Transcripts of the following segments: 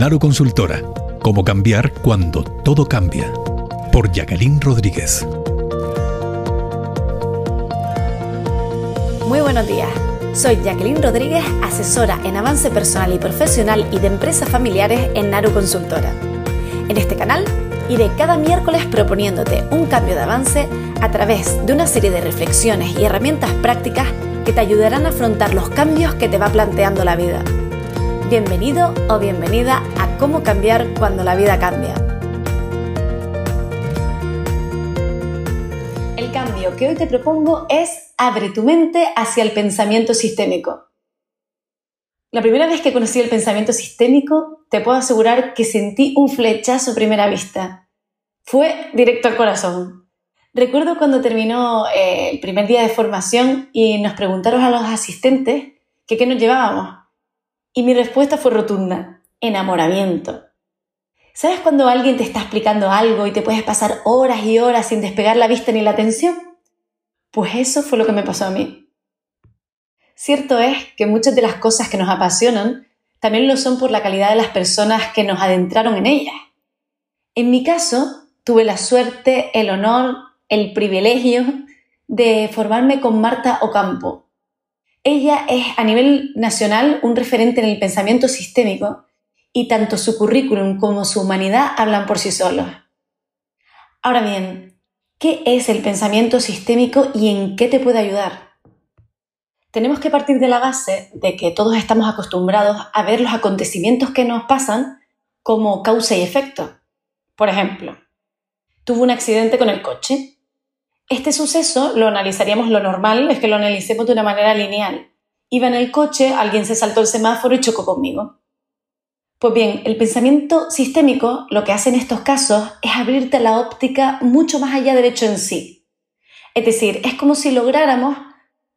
Naro Consultora. Cómo cambiar cuando todo cambia. Por Jacqueline Rodríguez. Muy buenos días. Soy Jacqueline Rodríguez, asesora en avance personal y profesional y de empresas familiares en Naru Consultora. En este canal iré cada miércoles proponiéndote un cambio de avance a través de una serie de reflexiones y herramientas prácticas que te ayudarán a afrontar los cambios que te va planteando la vida. Bienvenido o bienvenida a Cómo cambiar cuando la vida cambia. El cambio que hoy te propongo es abre tu mente hacia el pensamiento sistémico. La primera vez que conocí el pensamiento sistémico, te puedo asegurar que sentí un flechazo a primera vista. Fue directo al corazón. Recuerdo cuando terminó eh, el primer día de formación y nos preguntaron a los asistentes qué nos llevábamos. Y mi respuesta fue rotunda, enamoramiento. ¿Sabes cuando alguien te está explicando algo y te puedes pasar horas y horas sin despegar la vista ni la atención? Pues eso fue lo que me pasó a mí. Cierto es que muchas de las cosas que nos apasionan también lo son por la calidad de las personas que nos adentraron en ellas. En mi caso, tuve la suerte, el honor, el privilegio de formarme con Marta Ocampo, ella es a nivel nacional un referente en el pensamiento sistémico y tanto su currículum como su humanidad hablan por sí solos. Ahora bien, ¿qué es el pensamiento sistémico y en qué te puede ayudar? Tenemos que partir de la base de que todos estamos acostumbrados a ver los acontecimientos que nos pasan como causa y efecto. Por ejemplo, tuvo un accidente con el coche este suceso lo analizaríamos lo normal, es que lo analicemos de una manera lineal. Iba en el coche, alguien se saltó el semáforo y chocó conmigo. Pues bien, el pensamiento sistémico lo que hace en estos casos es abrirte la óptica mucho más allá del hecho en sí. Es decir, es como si lográramos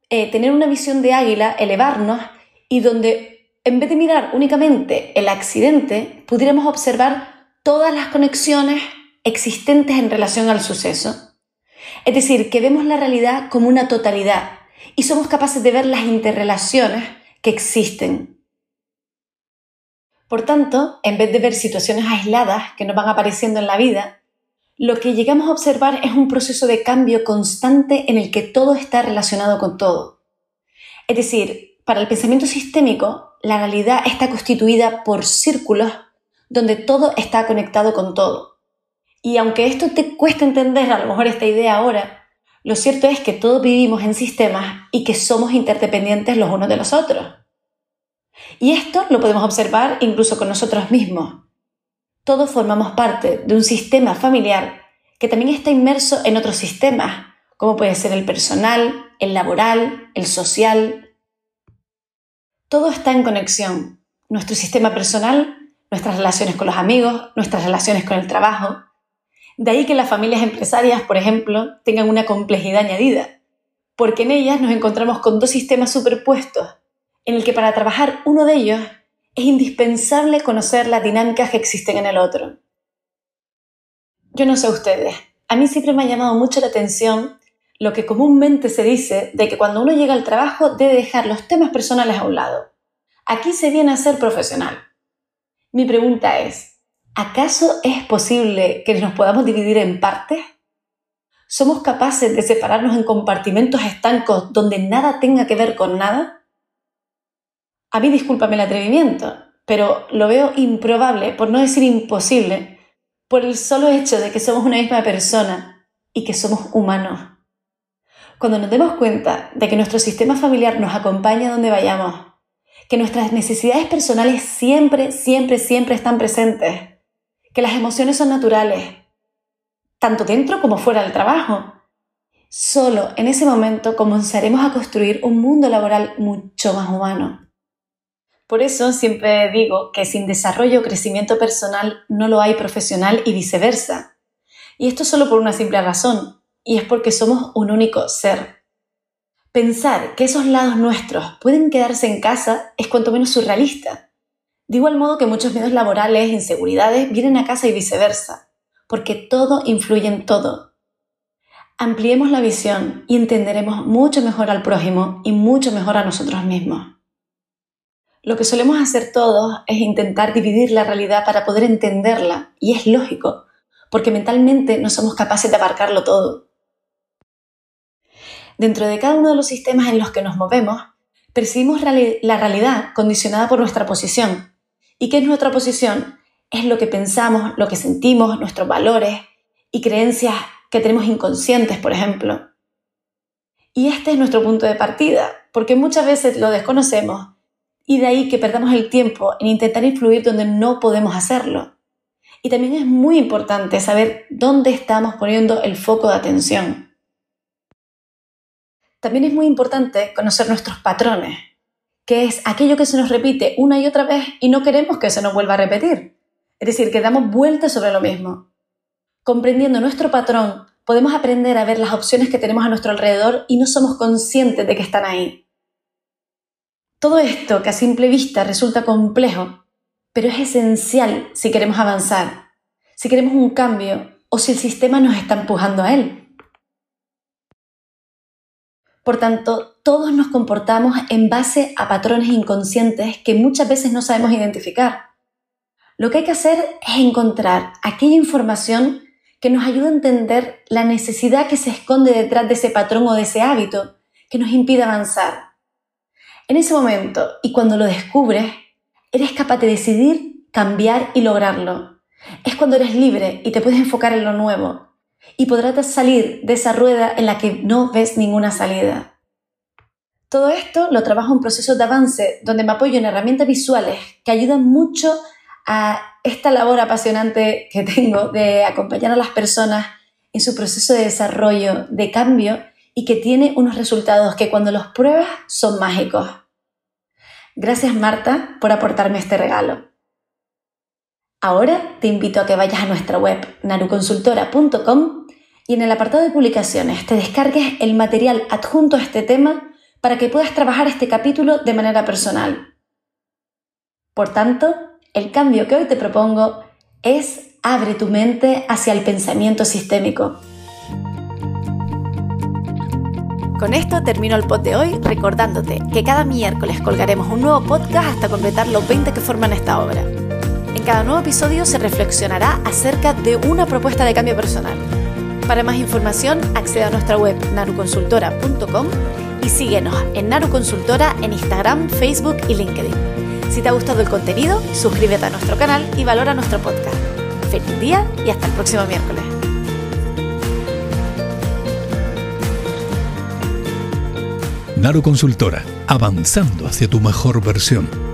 eh, tener una visión de águila, elevarnos y donde en vez de mirar únicamente el accidente, pudiéramos observar todas las conexiones existentes en relación al suceso. Es decir, que vemos la realidad como una totalidad y somos capaces de ver las interrelaciones que existen. Por tanto, en vez de ver situaciones aisladas que nos van apareciendo en la vida, lo que llegamos a observar es un proceso de cambio constante en el que todo está relacionado con todo. Es decir, para el pensamiento sistémico, la realidad está constituida por círculos donde todo está conectado con todo. Y aunque esto te cuesta entender a lo mejor esta idea ahora, lo cierto es que todos vivimos en sistemas y que somos interdependientes los unos de los otros. Y esto lo podemos observar incluso con nosotros mismos. Todos formamos parte de un sistema familiar que también está inmerso en otros sistemas, como puede ser el personal, el laboral, el social. Todo está en conexión. Nuestro sistema personal, nuestras relaciones con los amigos, nuestras relaciones con el trabajo, de ahí que las familias empresarias, por ejemplo, tengan una complejidad añadida, porque en ellas nos encontramos con dos sistemas superpuestos, en el que para trabajar uno de ellos es indispensable conocer las dinámicas que existen en el otro. Yo no sé ustedes, a mí siempre me ha llamado mucho la atención lo que comúnmente se dice de que cuando uno llega al trabajo debe dejar los temas personales a un lado. Aquí se viene a ser profesional. Mi pregunta es, ¿acaso es posible que nos podamos dividir en partes? ¿Somos capaces de separarnos en compartimentos estancos donde nada tenga que ver con nada? A mí discúlpame el atrevimiento, pero lo veo improbable, por no decir imposible, por el solo hecho de que somos una misma persona y que somos humanos. Cuando nos demos cuenta de que nuestro sistema familiar nos acompaña donde vayamos, que nuestras necesidades personales siempre, siempre, siempre están presentes, que las emociones son naturales, tanto dentro como fuera del trabajo. Solo en ese momento comenzaremos a construir un mundo laboral mucho más humano. Por eso siempre digo que sin desarrollo o crecimiento personal no lo hay profesional y viceversa. Y esto solo por una simple razón, y es porque somos un único ser. Pensar que esos lados nuestros pueden quedarse en casa es cuanto menos surrealista. De igual modo que muchos miedos laborales, inseguridades, vienen a casa y viceversa, porque todo influye en todo. Ampliemos la visión y entenderemos mucho mejor al prójimo y mucho mejor a nosotros mismos. Lo que solemos hacer todos es intentar dividir la realidad para poder entenderla, y es lógico, porque mentalmente no somos capaces de abarcarlo todo. Dentro de cada uno de los sistemas en los que nos movemos, percibimos la realidad condicionada por nuestra posición. ¿Y qué es nuestra posición? Es lo que pensamos, lo que sentimos, nuestros valores y creencias que tenemos inconscientes, por ejemplo. Y este es nuestro punto de partida, porque muchas veces lo desconocemos y de ahí que perdamos el tiempo en intentar influir donde no podemos hacerlo. Y también es muy importante saber dónde estamos poniendo el foco de atención. También es muy importante conocer nuestros patrones, que es aquello que se nos repite una y otra vez y no queremos que se nos vuelva a repetir. Es decir, que damos vueltas sobre lo mismo. Comprendiendo nuestro patrón, podemos aprender a ver las opciones que tenemos a nuestro alrededor y no somos conscientes de que están ahí. Todo esto que a simple vista resulta complejo, pero es esencial si queremos avanzar, si queremos un cambio o si el sistema nos está empujando a él. Por tanto, todos nos comportamos en base a patrones inconscientes que muchas veces no sabemos identificar. Lo que hay que hacer es encontrar aquella información que nos ayude a entender la necesidad que se esconde detrás de ese patrón o de ese hábito que nos impide avanzar. En ese momento, y cuando lo descubres, eres capaz de decidir, cambiar y lograrlo. Es cuando eres libre y te puedes enfocar en lo nuevo, y podrás salir de esa rueda en la que no ves ninguna salida. Todo esto lo trabajo en procesos de avance donde me apoyo en herramientas visuales que ayudan mucho a esta labor apasionante que tengo de acompañar a las personas en su proceso de desarrollo, de cambio y que tiene unos resultados que cuando los pruebas son mágicos. Gracias Marta por aportarme este regalo. Ahora te invito a que vayas a nuestra web naruconsultora.com y en el apartado de publicaciones te descargues el material adjunto a este tema para que puedas trabajar este capítulo de manera personal. Por tanto, el cambio que hoy te propongo es abre tu mente hacia el pensamiento sistémico. Con esto termino el pod de hoy recordándote que cada miércoles colgaremos un nuevo podcast hasta completar los 20 que forman esta obra. Cada nuevo episodio se reflexionará acerca de una propuesta de cambio personal. Para más información, acceda a nuestra web naruconsultora.com y síguenos en Naru Consultora en Instagram, Facebook y LinkedIn. Si te ha gustado el contenido, suscríbete a nuestro canal y valora nuestro podcast. Feliz día y hasta el próximo miércoles. Naru Consultora, avanzando hacia tu mejor versión.